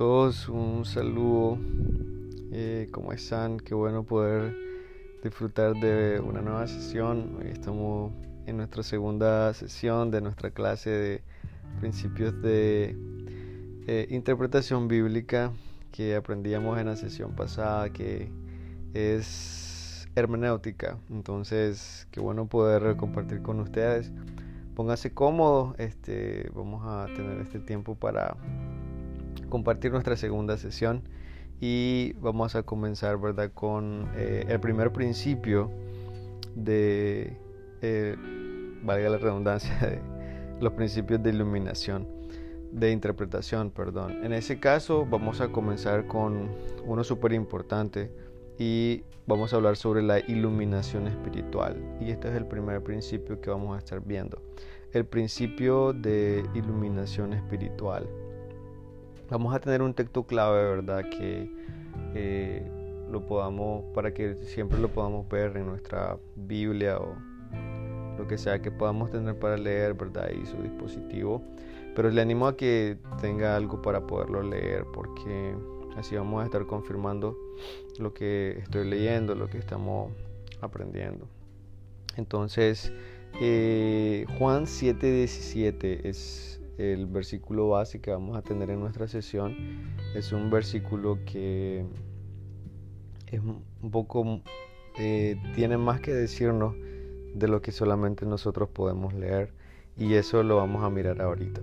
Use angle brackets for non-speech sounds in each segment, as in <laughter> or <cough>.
todos, un saludo. Eh, ¿Cómo están? Qué bueno poder disfrutar de una nueva sesión. Hoy estamos en nuestra segunda sesión de nuestra clase de principios de eh, interpretación bíblica que aprendíamos en la sesión pasada, que es hermenéutica. Entonces, qué bueno poder compartir con ustedes. Póngase cómodo, este, vamos a tener este tiempo para compartir nuestra segunda sesión y vamos a comenzar verdad con eh, el primer principio de eh, valga la redundancia <laughs> de los principios de iluminación de interpretación perdón. En ese caso vamos a comenzar con uno súper importante y vamos a hablar sobre la iluminación espiritual. Y este es el primer principio que vamos a estar viendo. El principio de iluminación espiritual vamos a tener un texto clave, ¿verdad? Que eh, lo podamos, para que siempre lo podamos ver en nuestra Biblia o lo que sea que podamos tener para leer, ¿verdad? Y su dispositivo. Pero le animo a que tenga algo para poderlo leer porque así vamos a estar confirmando lo que estoy leyendo, lo que estamos aprendiendo. Entonces, eh, Juan 7:17 es el versículo base que vamos a tener en nuestra sesión es un versículo que es un poco eh, tiene más que decirnos de lo que solamente nosotros podemos leer y eso lo vamos a mirar ahorita.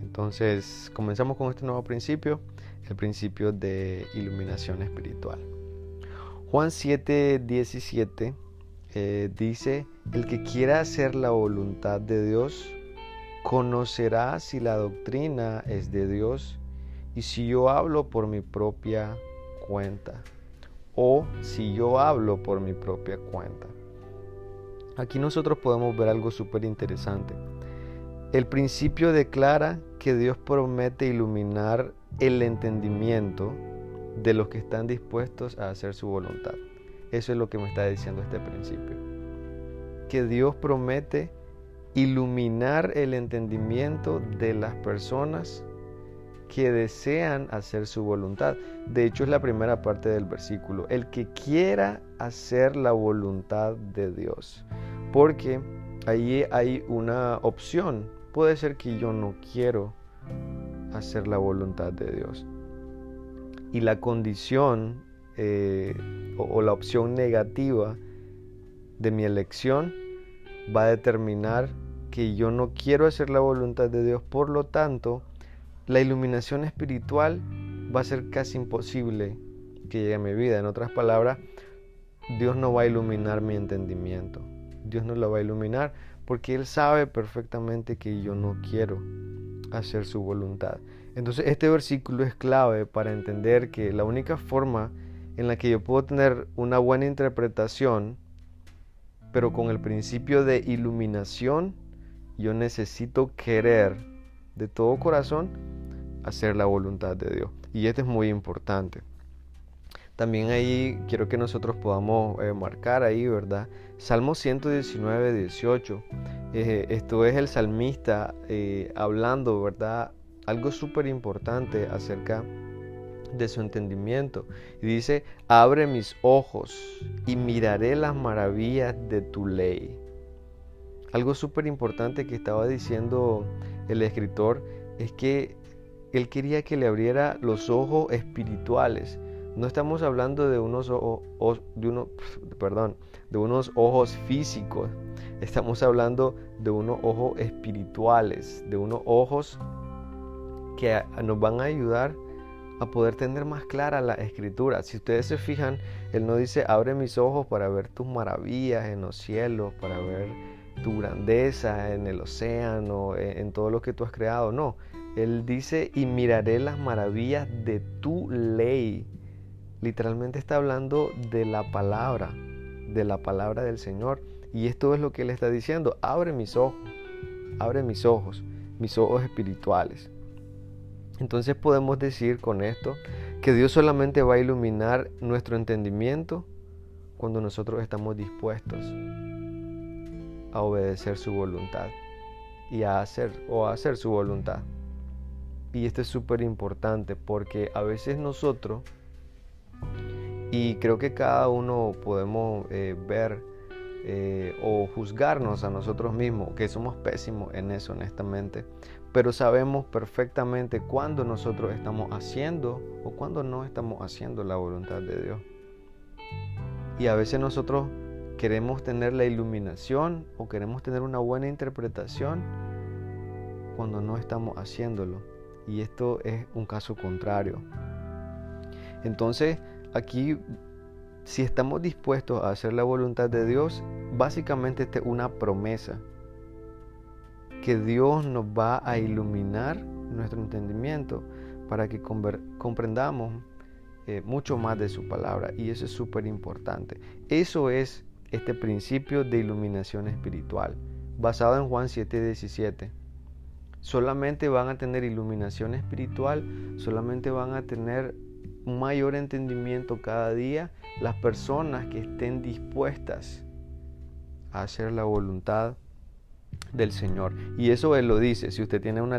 Entonces comenzamos con este nuevo principio el principio de iluminación espiritual. Juan 7 17 eh, dice el que quiera hacer la voluntad de Dios conocerá si la doctrina es de Dios y si yo hablo por mi propia cuenta o si yo hablo por mi propia cuenta. Aquí nosotros podemos ver algo súper interesante. El principio declara que Dios promete iluminar el entendimiento de los que están dispuestos a hacer su voluntad. Eso es lo que me está diciendo este principio. Que Dios promete iluminar el entendimiento de las personas que desean hacer su voluntad. De hecho es la primera parte del versículo, el que quiera hacer la voluntad de Dios. Porque ahí hay una opción. Puede ser que yo no quiero hacer la voluntad de Dios. Y la condición eh, o, o la opción negativa de mi elección va a determinar que yo no quiero hacer la voluntad de Dios, por lo tanto, la iluminación espiritual va a ser casi imposible que llegue a mi vida. En otras palabras, Dios no va a iluminar mi entendimiento. Dios no lo va a iluminar porque Él sabe perfectamente que yo no quiero hacer su voluntad. Entonces este versículo es clave para entender que la única forma en la que yo puedo tener una buena interpretación pero con el principio de iluminación, yo necesito querer de todo corazón hacer la voluntad de Dios. Y esto es muy importante. También ahí quiero que nosotros podamos eh, marcar ahí, ¿verdad? Salmo 119, 18. Eh, esto es el salmista eh, hablando, ¿verdad? Algo súper importante acerca de su entendimiento. Y dice, abre mis ojos y miraré las maravillas de tu ley. Algo súper importante que estaba diciendo el escritor es que él quería que le abriera los ojos espirituales. No estamos hablando de unos ojos, de uno, perdón, de unos ojos físicos. Estamos hablando de unos ojos espirituales, de unos ojos que nos van a ayudar a poder tener más clara la escritura. Si ustedes se fijan, Él no dice, abre mis ojos para ver tus maravillas en los cielos, para ver tu grandeza en el océano, en, todo lo que tú has creado. No, Él dice, y miraré las maravillas de tu ley. Literalmente está hablando de la palabra, de la palabra del Señor. Y esto es lo que Él está diciendo, abre mis ojos, abre mis ojos, mis ojos espirituales. Entonces podemos decir con esto que Dios solamente va a iluminar nuestro entendimiento cuando nosotros estamos dispuestos a obedecer su voluntad y a hacer o a hacer su voluntad. y esto es súper importante porque a veces nosotros, y creo que cada uno podemos eh, ver eh, o juzgarnos a nosotros mismos, que somos pésimos en eso, honestamente, pero sabemos perfectamente cuándo nosotros estamos haciendo o cuándo no estamos haciendo la voluntad de Dios. Y a veces nosotros queremos tener la iluminación o queremos tener una buena interpretación cuando no estamos haciéndolo. Y esto es un caso contrario. Entonces, aquí, si estamos dispuestos a hacer la voluntad de Dios, básicamente esta es una promesa que Dios nos va a iluminar nuestro entendimiento para que comprendamos eh, mucho más de su palabra. Y eso es súper importante. Eso es este principio de iluminación espiritual, basado en Juan 7:17. Solamente van a tener iluminación espiritual, solamente van a tener un mayor entendimiento cada día las personas que estén dispuestas a hacer la voluntad del Señor. Y eso Él lo dice. Si usted tiene una,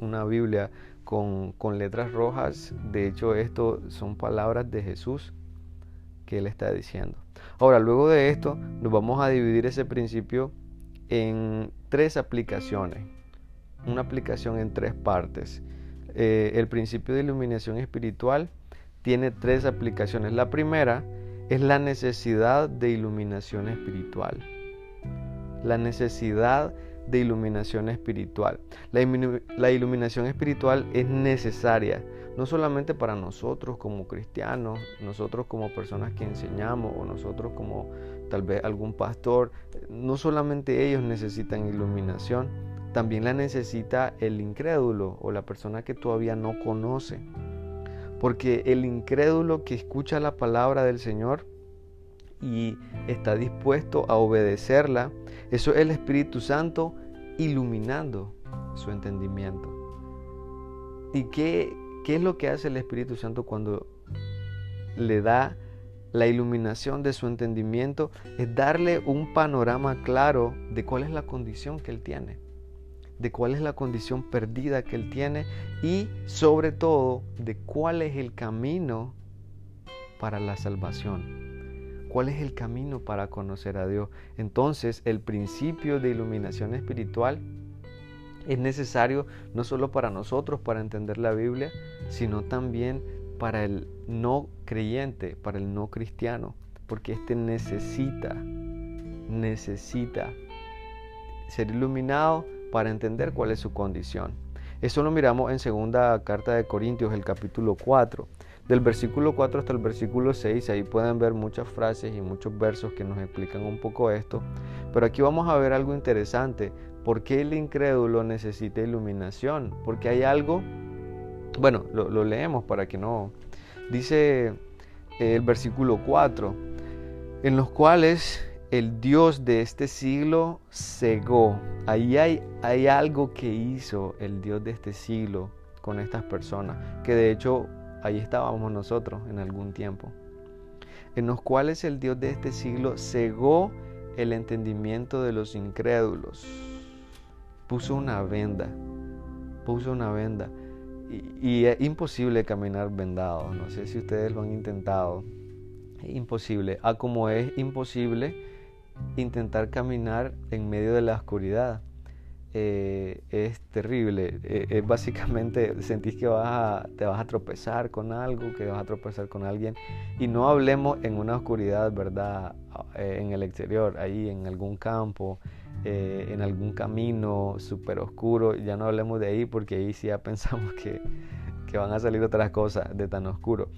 una Biblia con, con, letras rojas, de hecho esto son palabras de Jesús que Él está diciendo. Ahora, luego de esto, nos vamos a dividir ese principio en tres aplicaciones. Una aplicación en tres partes. Eh, el principio de iluminación espiritual tiene tres aplicaciones. La primera es la necesidad de iluminación espiritual. La necesidad de iluminación espiritual. La, iluminación espiritual es necesaria, no solamente para nosotros como cristianos, nosotros como personas que enseñamos o nosotros como tal vez algún pastor, no solamente ellos necesitan iluminación, también la necesita el incrédulo o la persona que todavía no conoce. Porque el incrédulo que escucha la palabra del Señor y está dispuesto a obedecerla, eso es el Espíritu Santo iluminando su entendimiento. ¿Y qué, qué es lo que hace el Espíritu Santo cuando le da la iluminación de su entendimiento? Es darle un panorama claro de cuál es la condición que él tiene, de cuál es la condición perdida que él tiene y sobre todo de cuál es el camino para la salvación cuál es el camino para conocer a Dios. Entonces el principio de iluminación espiritual es necesario no solo para nosotros, para entender la Biblia, sino también para el no creyente, para el no cristiano, porque éste necesita, necesita ser iluminado para entender cuál es su condición. Eso lo miramos en segunda carta de Corintios, el capítulo 4. Del versículo 4 hasta el versículo 6, ahí pueden ver muchas frases y muchos versos que nos explican un poco esto. Pero aquí vamos a ver algo interesante. ¿Por qué el incrédulo necesita iluminación? Porque hay algo, bueno, lo, leemos para que no... Dice eh, el versículo 4, en los cuales el Dios de este siglo cegó. Ahí hay, hay algo que hizo el Dios de este siglo con estas personas, que de hecho ahí estábamos nosotros en algún tiempo, en los cuales el Dios de este siglo cegó el entendimiento de los incrédulos, puso una venda, puso una venda. Y, es imposible caminar vendado, no sé si ustedes lo han intentado, es imposible, a ah, como es imposible intentar caminar en medio de la oscuridad. Eh, es terrible. Eh, básicamente <laughs> sentís que vas te vas a tropezar con algo, que vas a tropezar con alguien. Y no hablemos en una oscuridad, ¿verdad? Eh, en el exterior, ahí en algún campo, en algún camino súper oscuro. Ya no hablemos de ahí porque ahí sí ya <laughs> pensamos que, que van a salir otras cosas de tan oscuro.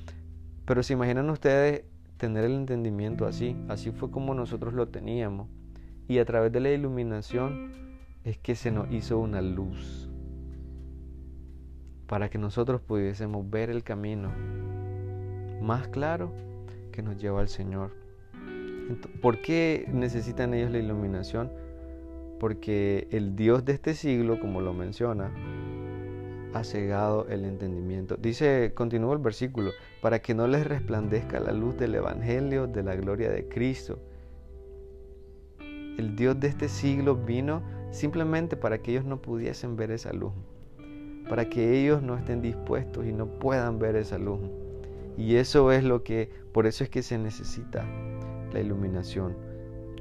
Pero se imaginan ustedes tener el entendimiento así. Así fue como nosotros lo teníamos. Y a través de la iluminación es que se nos hizo una luz para que nosotros pudiésemos ver el camino más claro que nos lleva al Señor. ¿Por qué necesitan ellos la iluminación? Porque el Dios de este siglo, como lo menciona, ha cegado el entendimiento. Dice, continúa el versículo, para que no les resplandezca la luz del Evangelio de la gloria de Cristo. El Dios de este siglo vino simplemente para que ellos no pudiesen ver esa luz, para que ellos no estén dispuestos y no puedan ver esa luz. Y eso es lo que, por eso es que se necesita la iluminación.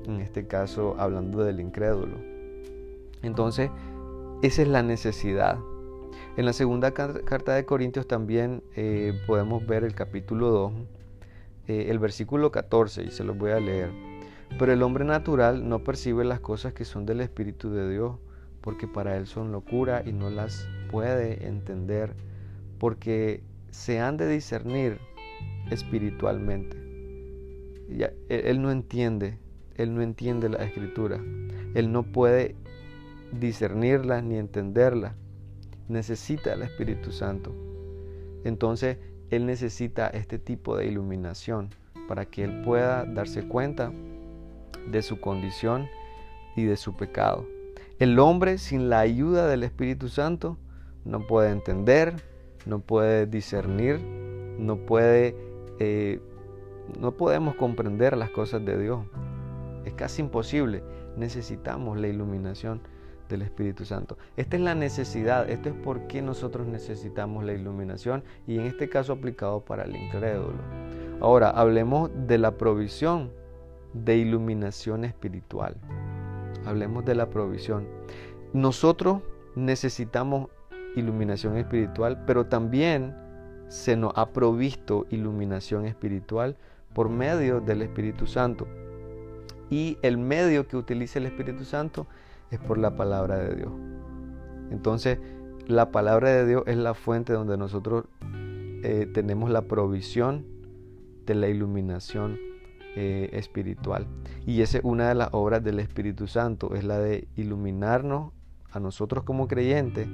En este caso, hablando del incrédulo. Entonces, esa es la necesidad. En la segunda carta de Corintios también eh, podemos ver el capítulo 2, eh, el versículo 14, y se los voy a leer. Pero el hombre natural no percibe las cosas que son del Espíritu de Dios, porque para él son locura y no las puede entender, porque se han de discernir espiritualmente. él no entiende, él no entiende la escritura, él no puede discernirla ni entenderla. Necesita el Espíritu Santo. Entonces, él necesita este tipo de iluminación para que él pueda darse cuenta de su condición y de su pecado. El hombre sin la ayuda del Espíritu Santo no puede entender, no puede discernir, no puede, eh, no podemos comprender las cosas de Dios. Es casi imposible. Necesitamos la iluminación del Espíritu Santo. Esta es la necesidad, esto es por qué nosotros necesitamos la iluminación y en este caso aplicado para el incrédulo. Ahora, hablemos de la provisión de iluminación espiritual. Hablemos de la provisión. Nosotros necesitamos iluminación espiritual, pero también se nos ha provisto iluminación espiritual por medio del Espíritu Santo. Y el medio que utiliza el Espíritu Santo es por la palabra de Dios. Entonces, la palabra de Dios es la fuente donde nosotros eh, tenemos la provisión de la iluminación eh, espiritual. Y esa es una de las obras del Espíritu Santo, es la de iluminarnos a nosotros como creyentes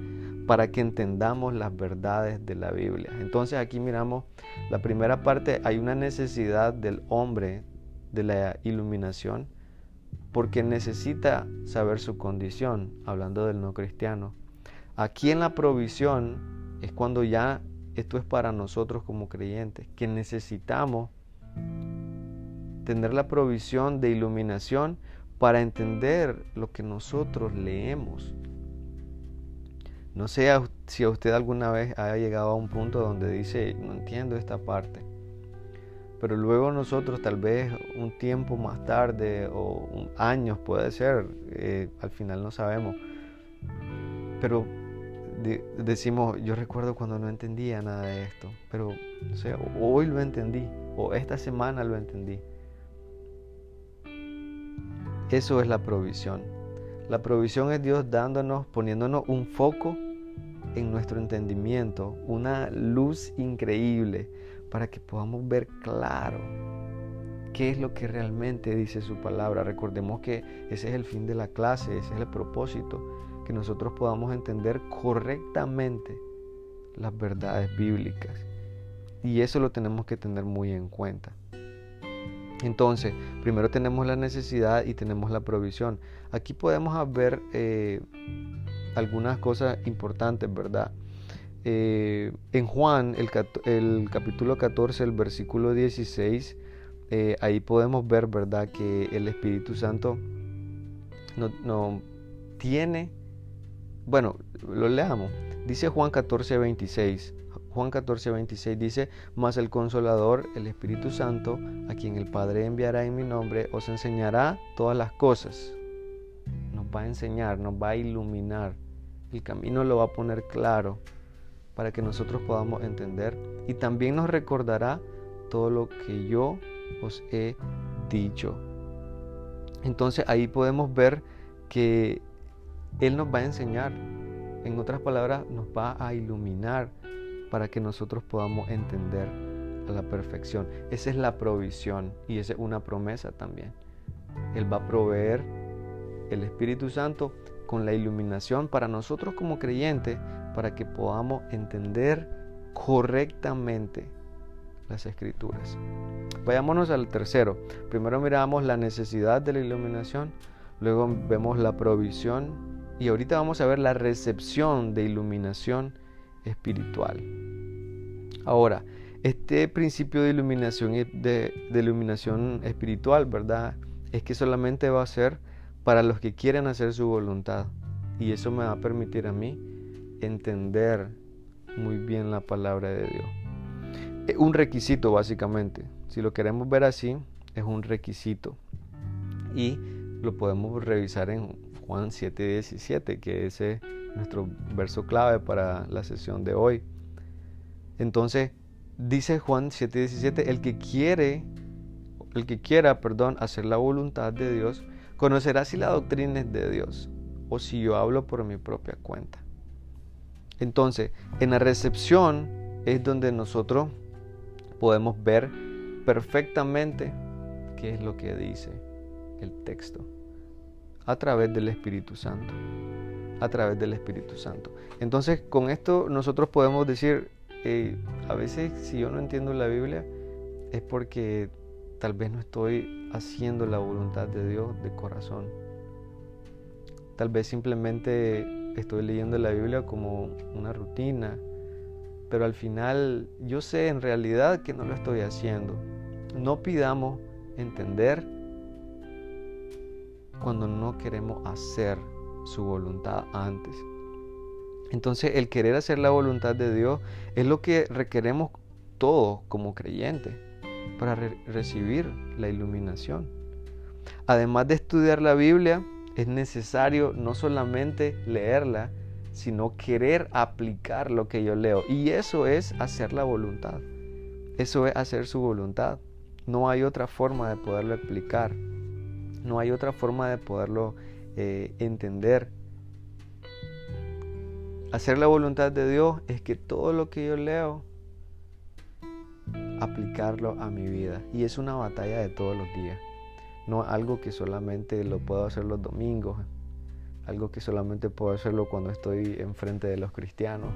para que entendamos las verdades de la Biblia. Entonces aquí miramos la primera parte, hay una necesidad del hombre de la iluminación porque necesita saber su condición, hablando del no cristiano. Aquí en la provisión es cuando ya esto es para nosotros como creyentes, que necesitamos tener la provisión de iluminación para entender lo que nosotros leemos. No sé si a usted alguna vez haya llegado a un punto donde dice, no entiendo esta parte. Pero luego nosotros tal vez un tiempo más tarde o años puede ser, eh, al final no sabemos. Pero decimos, yo recuerdo cuando no entendía nada de esto, pero hoy lo entendí o esta semana lo entendí. Eso es la provisión. La provisión es Dios dándonos, poniéndonos un foco en nuestro entendimiento, una luz increíble para que podamos ver claro qué es lo que realmente dice su palabra. Recordemos que ese es el fin de la clase, ese es el propósito, que nosotros podamos entender correctamente las verdades bíblicas. Y eso lo tenemos que tener muy en cuenta. Entonces, primero tenemos la necesidad y tenemos la provisión. Aquí podemos ver eh, algunas cosas importantes, ¿verdad? Eh, en Juan, el, capítulo 14, el versículo 16, eh, ahí podemos ver, ¿verdad?, que el Espíritu Santo no, tiene, bueno, lo leamos. Dice Juan 14, 26. Juan 14, 26 dice, mas el consolador, el Espíritu Santo, a quien el Padre enviará en mi nombre, os enseñará todas las cosas. Nos va a enseñar, nos va a iluminar. El camino lo va a poner claro para que nosotros podamos entender y también nos recordará todo lo que yo os he dicho. Entonces ahí podemos ver que Él nos va a enseñar, en otras palabras, nos va a iluminar para que nosotros podamos entender a la perfección. Esa es la provisión y esa es una promesa también. Él va a proveer el Espíritu Santo con la iluminación para nosotros como creyentes para que podamos entender correctamente las escrituras. Vayámonos al tercero. Primero miramos la necesidad de la iluminación, luego vemos la provisión y ahorita vamos a ver la recepción de iluminación espiritual. Ahora, este principio de iluminación, de, de iluminación espiritual, ¿verdad? Es que solamente va a ser para los que quieren hacer su voluntad. Y eso me va a permitir a mí entender muy bien la palabra de Dios. Es un requisito básicamente. Si lo queremos ver así, es un requisito. Y lo podemos revisar en Juan 7:17, que ese es nuestro verso clave para la sesión de hoy. Entonces, dice Juan 7:17, el que quiere, el que quiera, perdón, hacer la voluntad de Dios, conocerá si la doctrina es de Dios o si yo hablo por mi propia cuenta. Entonces, en la recepción es donde nosotros podemos ver perfectamente qué es lo que dice el texto a través del Espíritu Santo. A través del Espíritu Santo. Entonces, con esto nosotros podemos decir, a veces si yo no entiendo la Biblia es porque tal vez no estoy haciendo la voluntad de Dios de corazón. Tal vez simplemente estoy leyendo la Biblia como una rutina, pero al final yo sé en realidad que no lo estoy haciendo. No pidamos entender cuando no queremos hacer su voluntad antes. Entonces el querer hacer la voluntad de Dios es lo que requeremos todos como creyentes para recibir la iluminación. Además de estudiar la Biblia, es necesario no solamente leerla, sino querer aplicar lo que yo leo. Y eso es hacer la voluntad. Eso es hacer su voluntad. No hay otra forma de poderlo explicar. No hay otra forma de poderlo eh, entender. Hacer la voluntad de Dios es que todo lo que yo leo, aplicarlo a mi vida. Y es una batalla de todos los días. No algo que solamente lo puedo hacer los domingos. Algo que solamente puedo hacerlo cuando estoy enfrente de los cristianos.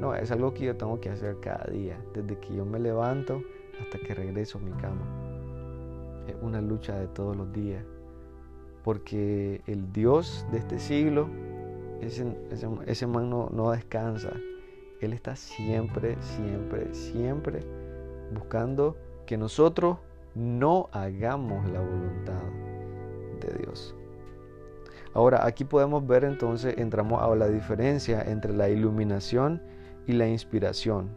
No, es algo que yo tengo que hacer cada día. Desde que yo me levanto hasta que regreso a mi cama. Es una lucha de todos los días. Porque el Dios de este siglo ese, ese, man no, no descansa. Él está siempre, siempre, siempre buscando que nosotros no hagamos la voluntad de Dios. Ahora, aquí podemos ver entonces, entramos a la diferencia entre la iluminación y la inspiración.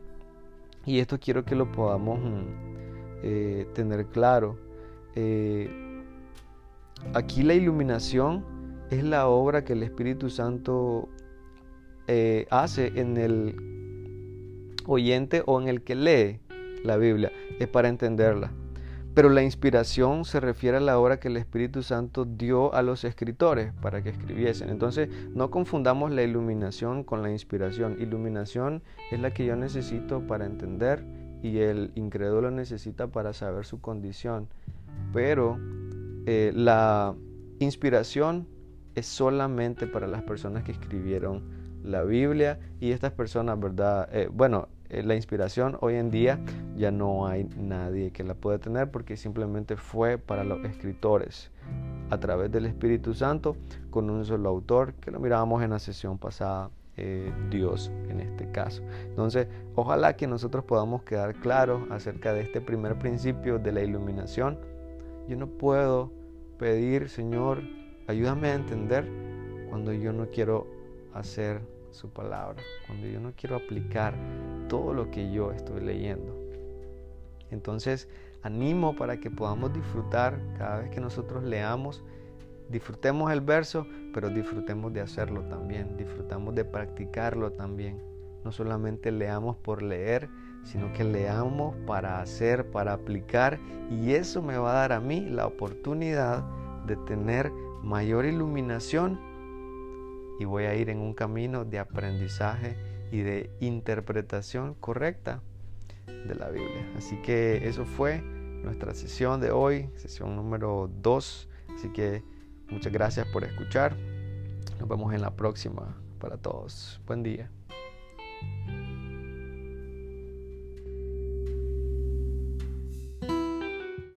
Y esto quiero que lo podamos mm, eh, tener claro. Eh, aquí la iluminación es la obra que el Espíritu Santo eh, hace en el oyente o en el que lee la Biblia. Es para entenderla. Pero la inspiración se refiere a la obra que el Espíritu Santo dio a los escritores para que escribiesen. Entonces, no confundamos la iluminación con la inspiración. Iluminación es la que yo necesito para entender y el incrédulo necesita para saber su condición. Pero eh, la inspiración es solamente para las personas que escribieron la Biblia y estas personas, ¿verdad? Eh, bueno, eh, la inspiración hoy en día ya no hay nadie que la pueda tener porque simplemente fue para los escritores a través del Espíritu Santo con un solo autor que lo mirábamos en la sesión pasada. Eh, Dios en este caso. Entonces, ojalá que nosotros podamos quedar claros acerca de este primer principio de la iluminación. Yo no puedo pedir, Señor, Ayúdame a entender cuando yo no quiero hacer su palabra, cuando yo no quiero aplicar todo lo que yo estoy leyendo. Entonces, animo para que podamos disfrutar cada vez que nosotros leamos, disfrutemos el verso, pero disfrutemos de hacerlo también, disfrutamos de practicarlo también. No solamente leamos por leer, sino que leamos para hacer, para aplicar, y eso me va a dar a mí la oportunidad de tener mayor iluminación y voy a ir en un camino de aprendizaje y de interpretación correcta de la Biblia. Así que eso fue nuestra sesión de hoy, sesión número 2. Así que muchas gracias por escuchar. Nos vemos en la próxima para todos. Buen día.